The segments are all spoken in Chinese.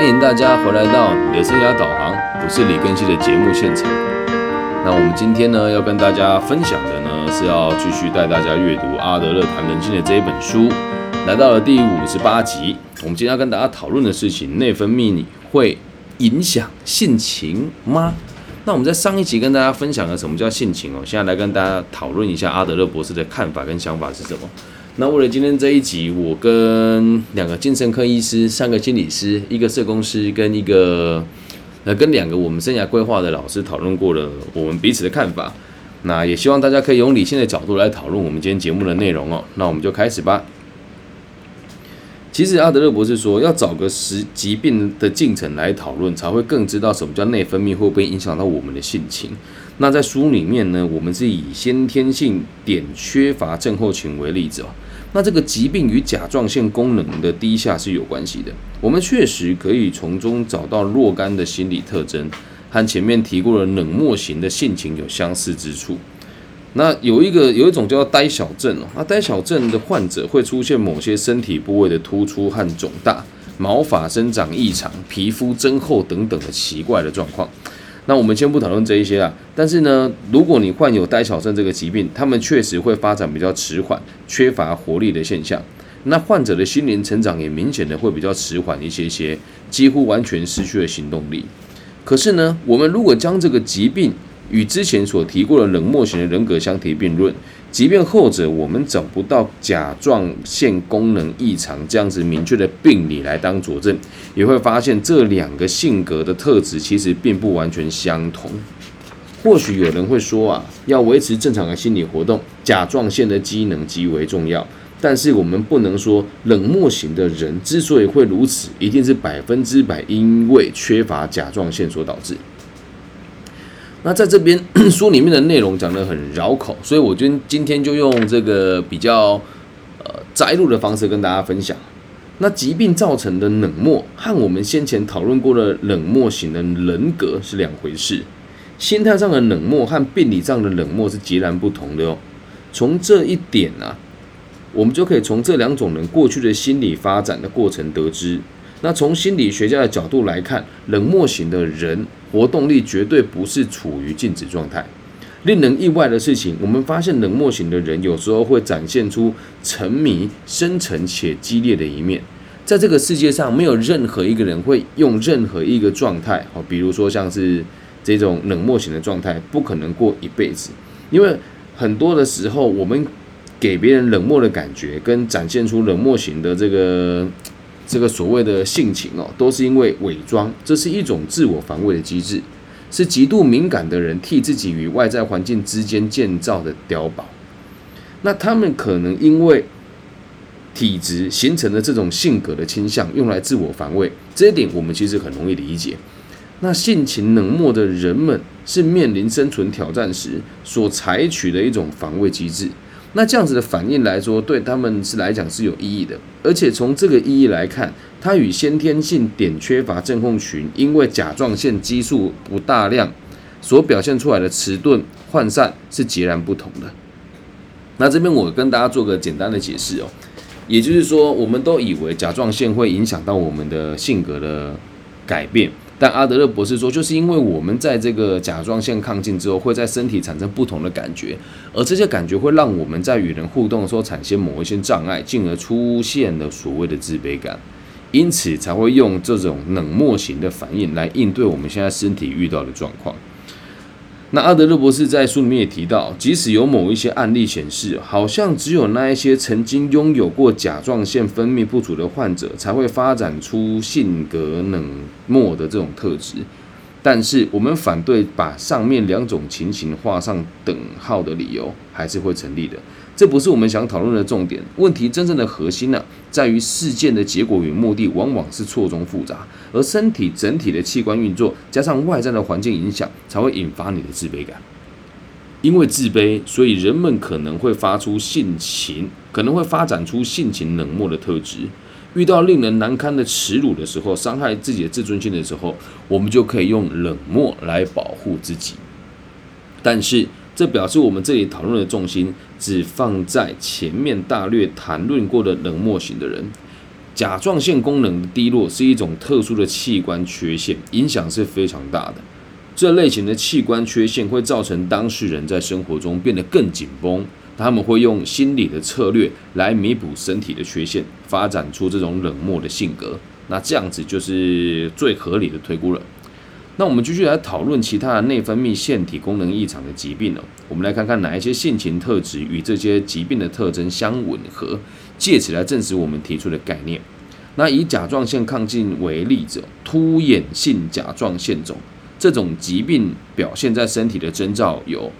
欢迎大家回来到你的生涯导航，我是李根熙的节目现场。那我们今天呢，要跟大家分享的呢，是要继续带大家阅读阿德勒谈人性的这一本书，来到了第五十八集。我们今天要跟大家讨论的事情，内分泌会影响性情吗？那我们在上一集跟大家分享了什么叫性情哦，现在来跟大家讨论一下阿德勒博士的看法跟想法是什么。那为了今天这一集，我跟两个精神科医师、三个心理师、一个社工师跟一个呃跟两个我们生涯规划的老师讨论过了我们彼此的看法。那也希望大家可以用理性的角度来讨论我们今天节目的内容哦。那我们就开始吧。其实阿德勒博士说，要找个实疾病的进程来讨论，才会更知道什么叫内分泌会不会影响到我们的性情。那在书里面呢，我们是以先天性碘缺乏症候群为例子哦。那这个疾病与甲状腺功能的低下是有关系的。我们确实可以从中找到若干的心理特征，和前面提过的冷漠型的性情有相似之处。那有一个有一种叫呆小症哦，那呆小症的患者会出现某些身体部位的突出和肿大、毛发生长异常、皮肤增厚等等的奇怪的状况。那我们先不讨论这一些啊，但是呢，如果你患有呆小症这个疾病，他们确实会发展比较迟缓、缺乏活力的现象。那患者的心灵成长也明显的会比较迟缓一些些，几乎完全失去了行动力。可是呢，我们如果将这个疾病，与之前所提过的冷漠型的人格相提并论，即便后者我们找不到甲状腺功能异常这样子明确的病理来当佐证，也会发现这两个性格的特质其实并不完全相同。或许有人会说啊，要维持正常的心理活动，甲状腺的机能极为重要。但是我们不能说冷漠型的人之所以会如此，一定是百分之百因为缺乏甲状腺所导致。那在这边 书里面的内容讲得很绕口，所以我今今天就用这个比较呃摘录的方式跟大家分享。那疾病造成的冷漠和我们先前讨论过的冷漠型的人格是两回事，心态上的冷漠和病理上的冷漠是截然不同的哦。从这一点啊，我们就可以从这两种人过去的心理发展的过程得知。那从心理学家的角度来看，冷漠型的人活动力绝对不是处于静止状态。令人意外的事情，我们发现冷漠型的人有时候会展现出沉迷、深沉且激烈的一面。在这个世界上，没有任何一个人会用任何一个状态，哦，比如说像是这种冷漠型的状态，不可能过一辈子。因为很多的时候，我们给别人冷漠的感觉，跟展现出冷漠型的这个。这个所谓的性情哦，都是因为伪装，这是一种自我防卫的机制，是极度敏感的人替自己与外在环境之间建造的碉堡。那他们可能因为体质形成的这种性格的倾向，用来自我防卫，这一点我们其实很容易理解。那性情冷漠的人们，是面临生存挑战时所采取的一种防卫机制。那这样子的反应来说，对他们是来讲是有意义的，而且从这个意义来看，它与先天性碘缺乏症候群因为甲状腺激素不大量所表现出来的迟钝涣散是截然不同的。那这边我跟大家做个简单的解释哦，也就是说，我们都以为甲状腺会影响到我们的性格的改变。但阿德勒博士说，就是因为我们在这个甲状腺亢进之后，会在身体产生不同的感觉，而这些感觉会让我们在与人互动的时候产生某一些障碍，进而出现了所谓的自卑感，因此才会用这种冷漠型的反应来应对我们现在身体遇到的状况。那阿德勒博士在书里面也提到，即使有某一些案例显示，好像只有那一些曾经拥有过甲状腺分泌不足的患者，才会发展出性格冷漠的这种特质。但是，我们反对把上面两种情形画上等号的理由，还是会成立的。这不是我们想讨论的重点。问题真正的核心呢，在于事件的结果与目的往往是错综复杂，而身体整体的器官运作加上外在的环境影响，才会引发你的自卑感。因为自卑，所以人们可能会发出性情，可能会发展出性情冷漠的特质。遇到令人难堪的耻辱的时候，伤害自己的自尊心的时候，我们就可以用冷漠来保护自己。但是，这表示我们这里讨论的重心只放在前面大略谈论过的冷漠型的人，甲状腺功能的低落是一种特殊的器官缺陷，影响是非常大的。这类型的器官缺陷会造成当事人在生活中变得更紧绷，他们会用心理的策略来弥补身体的缺陷，发展出这种冷漠的性格。那这样子就是最合理的推估了。那我们继续来讨论其他的内分泌腺体功能异常的疾病了。我们来看看哪一些性情特质与这些疾病的特征相吻合，借此来证实我们提出的概念。那以甲状腺亢进为例者，突眼性甲状腺肿。这种疾病表现在身体的征兆有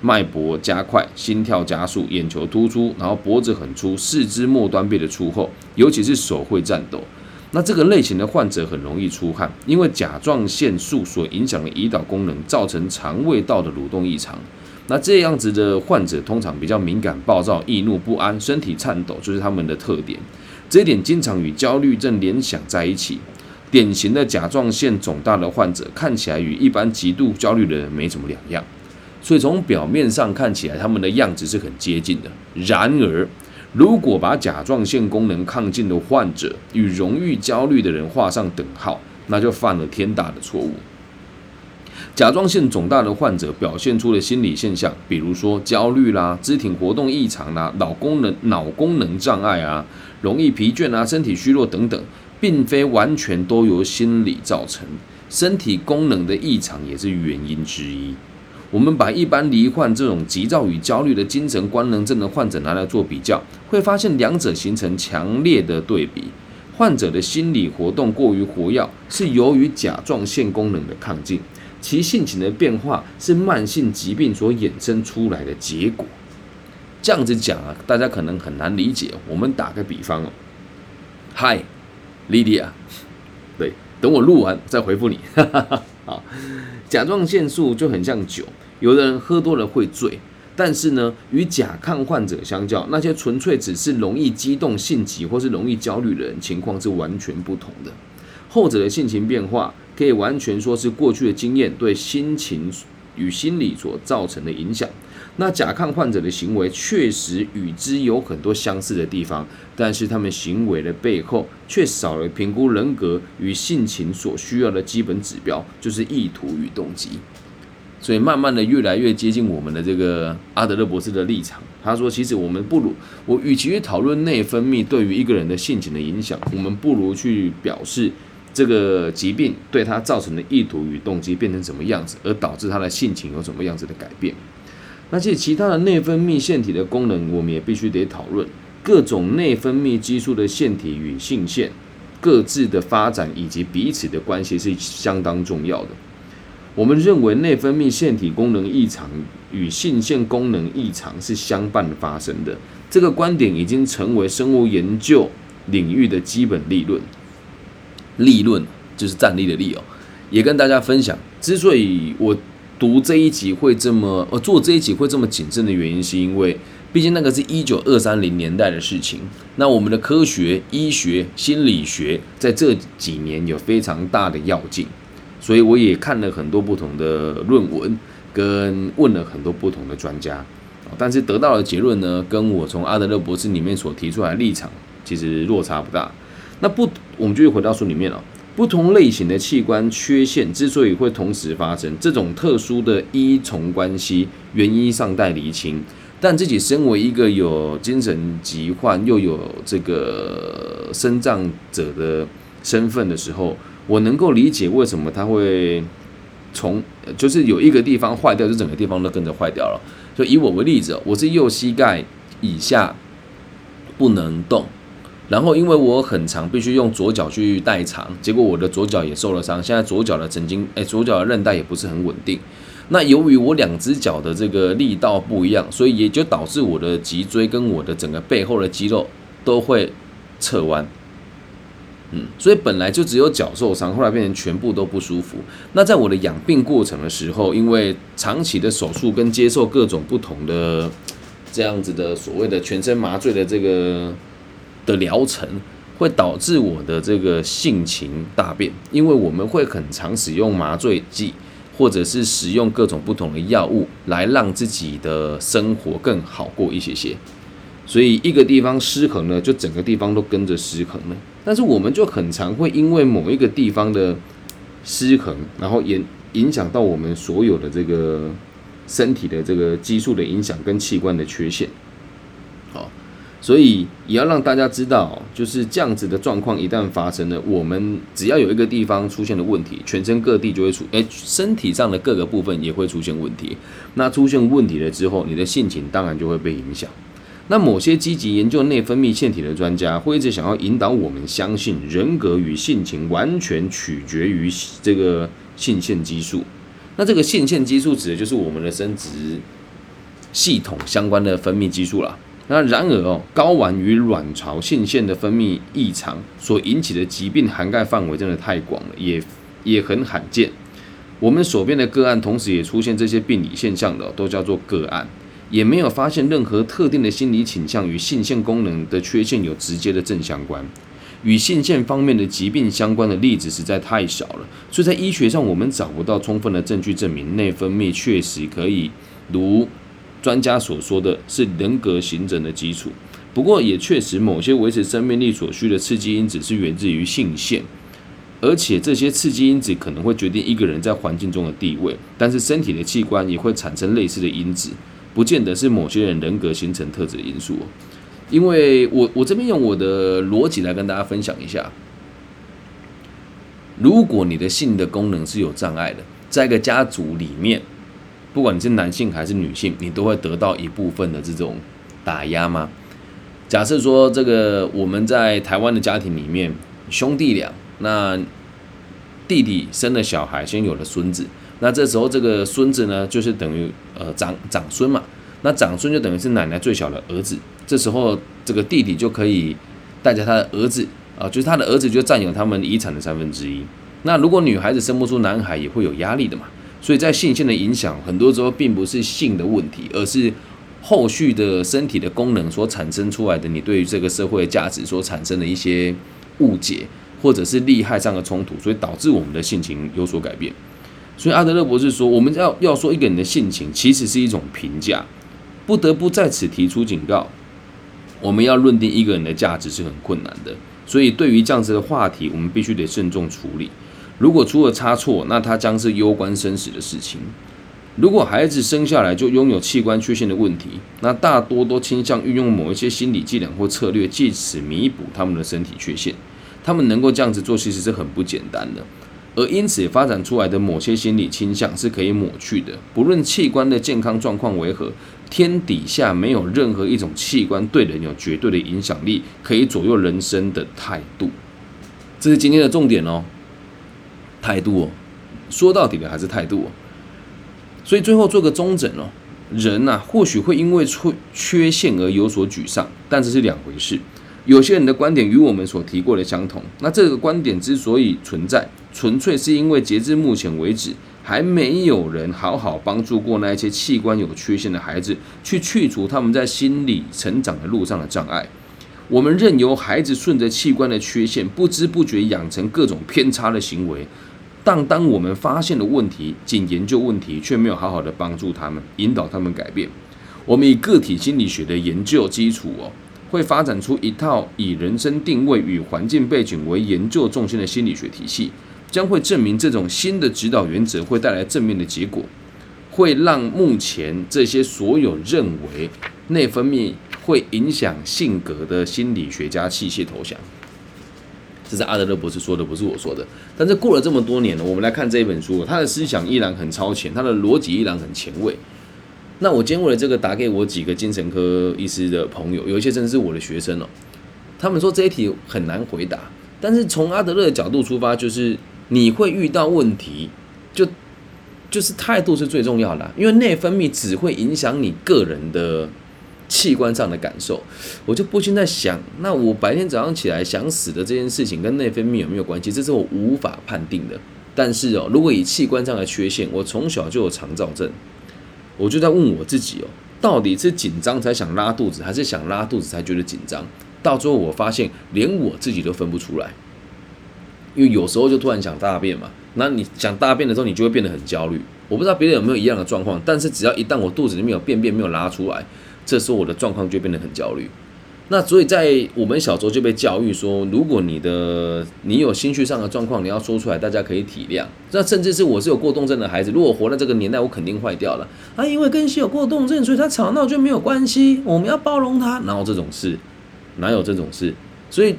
脉搏加快、心跳加速、眼球突出，然后脖子很粗、四肢末端变得粗厚，尤其是手会颤抖。那这个类型的患者很容易出汗，因为甲状腺素所影响的胰岛功能造成肠胃道的蠕动异常。那这样子的患者通常比较敏感、暴躁、易怒、不安、身体颤抖，就是他们的特点。这一点经常与焦虑症联想在一起。典型的甲状腺肿大的患者看起来与一般极度焦虑的人没什么两样，所以从表面上看起来他们的样子是很接近的。然而，如果把甲状腺功能亢进的患者与容易焦虑的人画上等号，那就犯了天大的错误。甲状腺肿大的患者表现出的心理现象，比如说焦虑啦、肢体活动异常啦、脑功能脑功能障碍啊、容易疲倦啊、身体虚弱等等。并非完全都由心理造成，身体功能的异常也是原因之一。我们把一般罹患这种急躁与焦虑的精神官能症的患者拿来做比较，会发现两者形成强烈的对比。患者的心理活动过于活跃，是由于甲状腺功能的亢进；其性情的变化是慢性疾病所衍生出来的结果。这样子讲啊，大家可能很难理解。我们打个比方哦，嗨。莉莉亚，对，等我录完再回复你。哈，甲状腺素就很像酒，有的人喝多了会醉，但是呢，与甲亢患者相较，那些纯粹只是容易激动、性急或是容易焦虑的人，情况是完全不同的。后者的性情变化，可以完全说是过去的经验对心情与心理所造成的影响。那甲亢患者的行为确实与之有很多相似的地方，但是他们行为的背后却少了评估人格与性情所需要的基本指标，就是意图与动机。所以慢慢的越来越接近我们的这个阿德勒博士的立场。他说，其实我们不如我与其去讨论内分泌对于一个人的性情的影响，我们不如去表示这个疾病对他造成的意图与动机变成什么样子，而导致他的性情有什么样子的改变。那些其他的内分泌腺体的功能，我们也必须得讨论。各种内分泌激素的腺体与性腺各自的发展以及彼此的关系是相当重要的。我们认为内分泌腺体功能异常与性腺功能异常是相伴发生的。这个观点已经成为生物研究领域的基本立论。立论就是站立的立哦，也跟大家分享。之所以我读这一集会这么，呃，做这一集会这么谨慎的原因，是因为毕竟那个是一九二三零年代的事情。那我们的科学、医学、心理学在这几年有非常大的要进，所以我也看了很多不同的论文，跟问了很多不同的专家，但是得到的结论呢，跟我从阿德勒博士里面所提出来的立场其实落差不大。那不，我们就回到书里面了。不同类型的器官缺陷之所以会同时发生，这种特殊的依从关系原因尚待厘清。但自己身为一个有精神疾患又有这个生障者的身份的时候，我能够理解为什么他会从就是有一个地方坏掉，就整个地方都跟着坏掉了。就以我为例子，我是右膝盖以下不能动。然后，因为我很长，必须用左脚去代偿，结果我的左脚也受了伤。现在左脚的神经，哎，左脚的韧带也不是很稳定。那由于我两只脚的这个力道不一样，所以也就导致我的脊椎跟我的整个背后的肌肉都会侧弯。嗯，所以本来就只有脚受伤，后来变成全部都不舒服。那在我的养病过程的时候，因为长期的手术跟接受各种不同的这样子的所谓的全身麻醉的这个。的疗程会导致我的这个性情大变，因为我们会很常使用麻醉剂，或者是使用各种不同的药物来让自己的生活更好过一些些。所以一个地方失衡了，就整个地方都跟着失衡了。但是我们就很常会因为某一个地方的失衡，然后影影响到我们所有的这个身体的这个激素的影响跟器官的缺陷。好，所以也要让大家知道，就是这样子的状况一旦发生了，我们只要有一个地方出现了问题，全身各地就会出，哎，身体上的各个部分也会出现问题。那出现问题了之后，你的性情当然就会被影响。那某些积极研究内分泌腺体的专家，会一直想要引导我们相信，人格与性情完全取决于这个性腺激素。那这个性腺激素指的就是我们的生殖系统相关的分泌激素了。那然而哦，睾丸与卵巢性腺的分泌异常所引起的疾病涵盖范围真的太广了，也也很罕见。我们所边的个案，同时也出现这些病理现象的，都叫做个案。也没有发现任何特定的心理倾向与性腺功能的缺陷有直接的正相关，与性腺方面的疾病相关的例子实在太少了，所以在医学上我们找不到充分的证据证明内分泌确实可以如专家所说的是人格形成的基础。不过也确实某些维持生命力所需的刺激因子是源自于性腺，而且这些刺激因子可能会决定一个人在环境中的地位，但是身体的器官也会产生类似的因子。不见得是某些人人格形成特质的因素，因为我我这边用我的逻辑来跟大家分享一下。如果你的性的功能是有障碍的，在一个家族里面，不管你是男性还是女性，你都会得到一部分的这种打压吗？假设说这个我们在台湾的家庭里面，兄弟俩，那弟弟生了小孩，先有了孙子。那这时候，这个孙子呢，就是等于呃长长孙嘛。那长孙就等于是奶奶最小的儿子。这时候，这个弟弟就可以带着他的儿子啊，就是他的儿子就占有他们遗产的三分之一。那如果女孩子生不出男孩，也会有压力的嘛。所以在性腺的影响，很多时候并不是性的问题，而是后续的身体的功能所产生出来的，你对于这个社会价值所产生的一些误解，或者是利害上的冲突，所以导致我们的性情有所改变。所以阿德勒博士说，我们要要说一个人的性情，其实是一种评价，不得不在此提出警告。我们要论定一个人的价值是很困难的，所以对于这样子的话题，我们必须得慎重处理。如果出了差错，那它将是攸关生死的事情。如果孩子生下来就拥有器官缺陷的问题，那大多都倾向运用某一些心理伎俩或策略，借此弥补他们的身体缺陷。他们能够这样子做，其实是很不简单的。而因此发展出来的某些心理倾向是可以抹去的。不论器官的健康状况为何，天底下没有任何一种器官对人有绝对的影响力，可以左右人生的态度。这是今天的重点哦，态度哦，说到底的还是态度哦。所以最后做个中诊哦，人呐或许会因为缺缺陷而有所沮丧，但这是两回事。有些人的观点与我们所提过的相同，那这个观点之所以存在，纯粹是因为截至目前为止，还没有人好好帮助过那些器官有缺陷的孩子，去去除他们在心理成长的路上的障碍。我们任由孩子顺着器官的缺陷，不知不觉养成各种偏差的行为。但当我们发现了问题，仅研究问题，却没有好好的帮助他们，引导他们改变。我们以个体心理学的研究基础哦。会发展出一套以人生定位与环境背景为研究重心的心理学体系，将会证明这种新的指导原则会带来正面的结果，会让目前这些所有认为内分泌会影响性格的心理学家弃械投降。这是阿德勒博士说的，不是我说的。但是过了这么多年了，我们来看这一本书，他的思想依然很超前，他的逻辑依然很前卫。那我今天为了这个打给我几个精神科医师的朋友，有一些真的是我的学生哦。他们说这一题很难回答，但是从阿德勒的角度出发，就是你会遇到问题，就就是态度是最重要的，因为内分泌只会影响你个人的器官上的感受。我就不禁在想，那我白天早上起来想死的这件事情跟内分泌有没有关系？这是我无法判定的。但是哦，如果以器官上的缺陷，我从小就有肠燥症。我就在问我自己哦，到底是紧张才想拉肚子，还是想拉肚子才觉得紧张？到最后我发现，连我自己都分不出来。因为有时候就突然想大便嘛，那你想大便的时候，你就会变得很焦虑。我不知道别人有没有一样的状况，但是只要一旦我肚子里面有便便没有拉出来，这时候我的状况就变得很焦虑。那所以在我们小时候就被教育说，如果你的你有心绪上的状况，你要说出来，大家可以体谅。那甚至是我是有过动症的孩子，如果活在这个年代，我肯定坏掉了啊！因为根西有过动症，所以他吵闹就没有关系，我们要包容他。哪有这种事？哪有这种事？所以，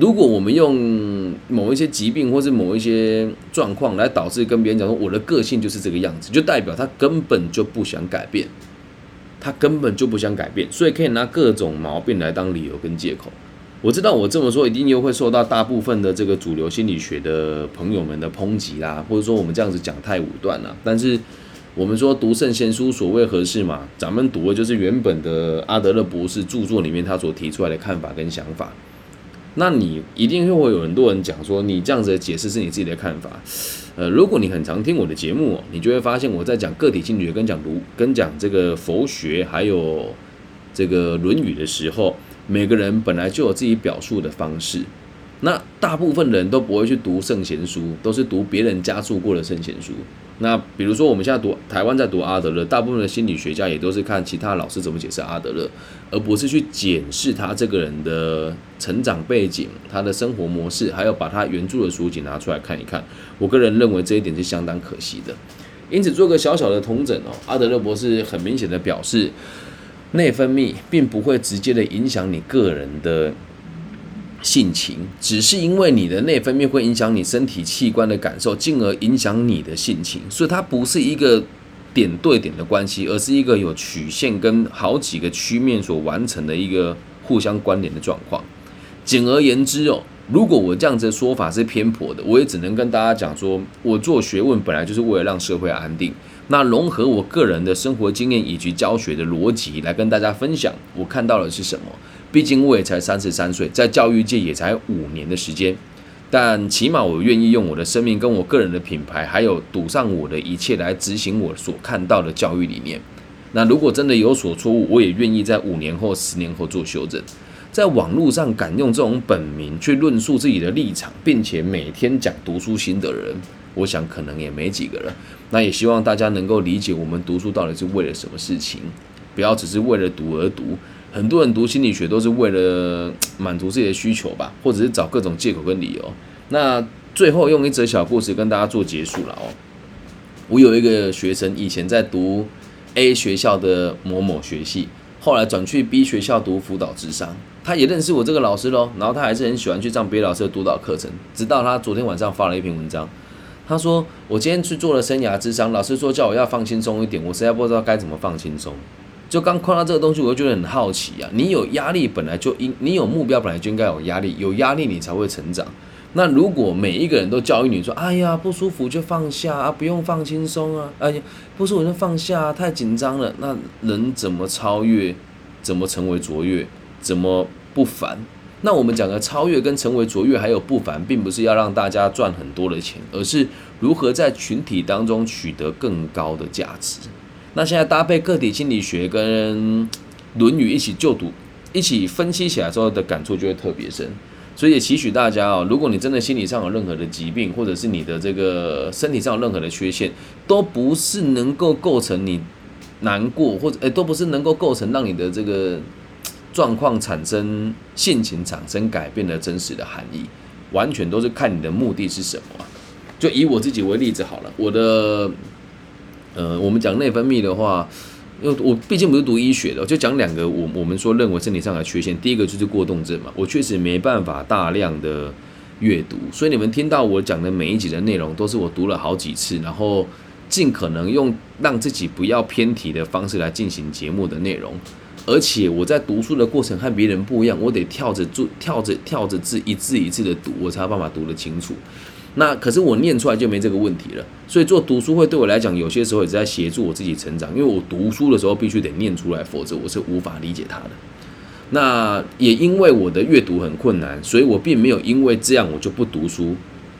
如果我们用某一些疾病或是某一些状况来导致跟别人讲说我的个性就是这个样子，就代表他根本就不想改变。他根本就不想改变，所以可以拿各种毛病来当理由跟借口。我知道我这么说一定又会受到大部分的这个主流心理学的朋友们的抨击啦，或者说我们这样子讲太武断了。但是我们说读圣贤书所谓合适嘛？咱们读的就是原本的阿德勒博士著作里面他所提出来的看法跟想法。那你一定会有很多人讲说，你这样子的解释是你自己的看法。呃，如果你很常听我的节目，你就会发现我在讲个体心理学、跟讲儒、跟讲这个佛学，还有这个《论语》的时候，每个人本来就有自己表述的方式。那大部分人都不会去读圣贤书，都是读别人加注过的圣贤书。那比如说我们现在读台湾在读阿德勒，大部分的心理学家也都是看其他老师怎么解释阿德勒，而不是去检视他这个人的成长背景、他的生活模式，还有把他原著的书籍拿出来看一看。我个人认为这一点是相当可惜的。因此做个小小的同整哦，阿德勒博士很明显的表示，内分泌并不会直接的影响你个人的。性情只是因为你的内分泌会影响你身体器官的感受，进而影响你的性情，所以它不是一个点对点的关系，而是一个有曲线跟好几个曲面所完成的一个互相关联的状况。简而言之哦，如果我这样子的说法是偏颇的，我也只能跟大家讲说，我做学问本来就是为了让社会安定，那融合我个人的生活经验以及教学的逻辑来跟大家分享，我看到的是什么。毕竟我也才三十三岁，在教育界也才五年的时间，但起码我愿意用我的生命跟我个人的品牌，还有赌上我的一切来执行我所看到的教育理念。那如果真的有所错误，我也愿意在五年后、十年后做修正。在网络上敢用这种本名去论述自己的立场，并且每天讲读书心得的人，我想可能也没几个了。那也希望大家能够理解我们读书到底是为了什么事情，不要只是为了读而读。很多人读心理学都是为了 满足自己的需求吧，或者是找各种借口跟理由。那最后用一则小故事跟大家做结束了哦。我有一个学生，以前在读 A 学校的某某学系，后来转去 B 学校读辅导智商。他也认识我这个老师喽，然后他还是很喜欢去上别的老师的督导课程。直到他昨天晚上发了一篇文章，他说：“我今天去做了生涯智商，老师说叫我要放轻松一点，我实在不知道该怎么放轻松。”就刚看到这个东西，我就觉得很好奇啊！你有压力本来就应，你有目标本来就应该有压力，有压力你才会成长。那如果每一个人都教育你说：“哎呀，不舒服就放下啊，不用放轻松啊，哎呀，不舒服就放下，太紧张了。”那人怎么超越？怎么成为卓越？怎么不凡？那我们讲的超越跟成为卓越还有不凡，并不是要让大家赚很多的钱，而是如何在群体当中取得更高的价值。那现在搭配个体心理学跟《论语》一起就读，一起分析起来之后的感触就会特别深。所以也期许大家哦，如果你真的心理上有任何的疾病，或者是你的这个身体上有任何的缺陷，都不是能够构成你难过，或者诶都不是能够构成让你的这个状况产生性情产生改变的真实的含义，完全都是看你的目的是什么。就以我自己为例子好了，我的。呃，我们讲内分泌的话，因为我毕竟不是读医学的，就讲两个我我们说认为身体上的缺陷。第一个就是过动症嘛，我确实没办法大量的阅读，所以你们听到我讲的每一集的内容，都是我读了好几次，然后尽可能用让自己不要偏题的方式来进行节目的内容。而且我在读书的过程和别人不一样，我得跳着字跳着跳着字一字一字的读，我才有办法读得清楚。那可是我念出来就没这个问题了，所以做读书会对我来讲，有些时候也是在协助我自己成长，因为我读书的时候必须得念出来，否则我是无法理解它的。那也因为我的阅读很困难，所以我并没有因为这样我就不读书。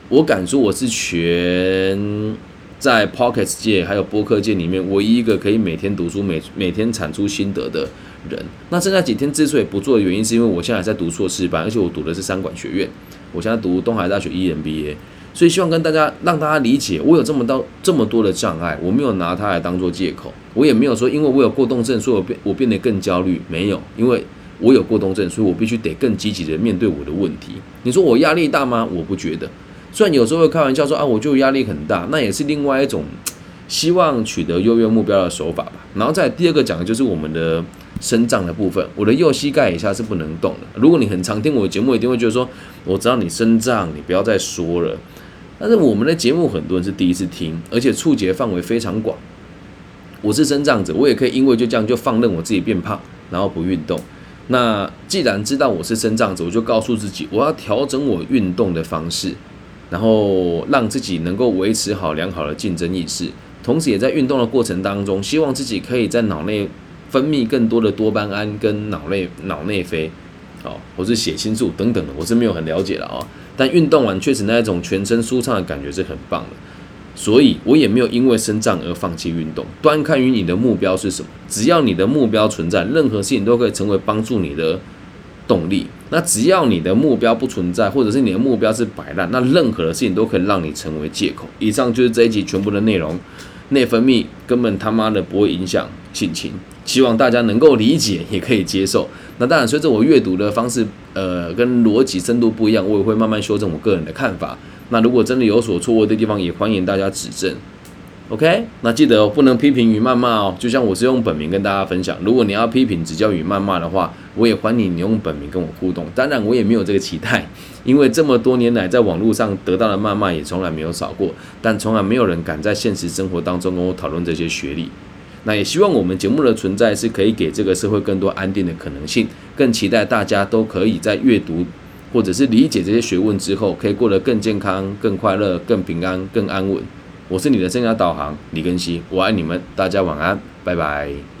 我敢说我是全在 Pocket 界还有播客界里面唯一一个可以每天读书、每每天产出心得的人。那剩下几天之所以不做的原因，是因为我现在还在读硕士班，而且我读的是三管学院，我现在读东海大学 EMBA。所以希望跟大家让大家理解，我有这么多这么多的障碍，我没有拿它来当做借口，我也没有说因为我有过动症，所以我变我变得更焦虑，没有，因为我有过动症，所以我必须得更积极的面对我的问题。你说我压力大吗？我不觉得，虽然有时候会开玩笑说啊，我就压力很大，那也是另外一种希望取得优越目标的手法吧。然后再第二个讲的就是我们的。生长的部分，我的右膝盖以下是不能动的。如果你很常听我的节目，一定会觉得说，我知道你生长，你不要再说了。但是我们的节目很多人是第一次听，而且触及范围非常广。我是生长者，我也可以因为就这样就放任我自己变胖，然后不运动。那既然知道我是生长者，我就告诉自己，我要调整我运动的方式，然后让自己能够维持好良好的竞争意识，同时也在运动的过程当中，希望自己可以在脑内。分泌更多的多巴胺跟脑内脑内啡，哦，或是血清素等等的，我是没有很了解的啊。但运动完确实那一种全身舒畅的感觉是很棒的，所以我也没有因为生障而放弃运动。端看于你的目标是什么，只要你的目标存在，任何事情都可以成为帮助你的动力。那只要你的目标不存在，或者是你的目标是摆烂，那任何的事情都可以让你成为借口。以上就是这一集全部的内容。内分泌根本他妈的不会影响心情，希望大家能够理解，也可以接受。那当然，随着我阅读的方式，呃，跟逻辑深度不一样，我也会慢慢修正我个人的看法。那如果真的有所错误的地方，也欢迎大家指正。OK，那记得不能批评与谩骂哦。就像我是用本名跟大家分享，如果你要批评、指教与谩骂的话，我也欢迎你用本名跟我互动。当然，我也没有这个期待，因为这么多年来在网络上得到的谩骂也从来没有少过，但从来没有人敢在现实生活当中跟我讨论这些学历。那也希望我们节目的存在是可以给这个社会更多安定的可能性，更期待大家都可以在阅读或者是理解这些学问之后，可以过得更健康、更快乐、更平安、更安稳。我是你的生涯导航李根熙，我爱你们，大家晚安，拜拜。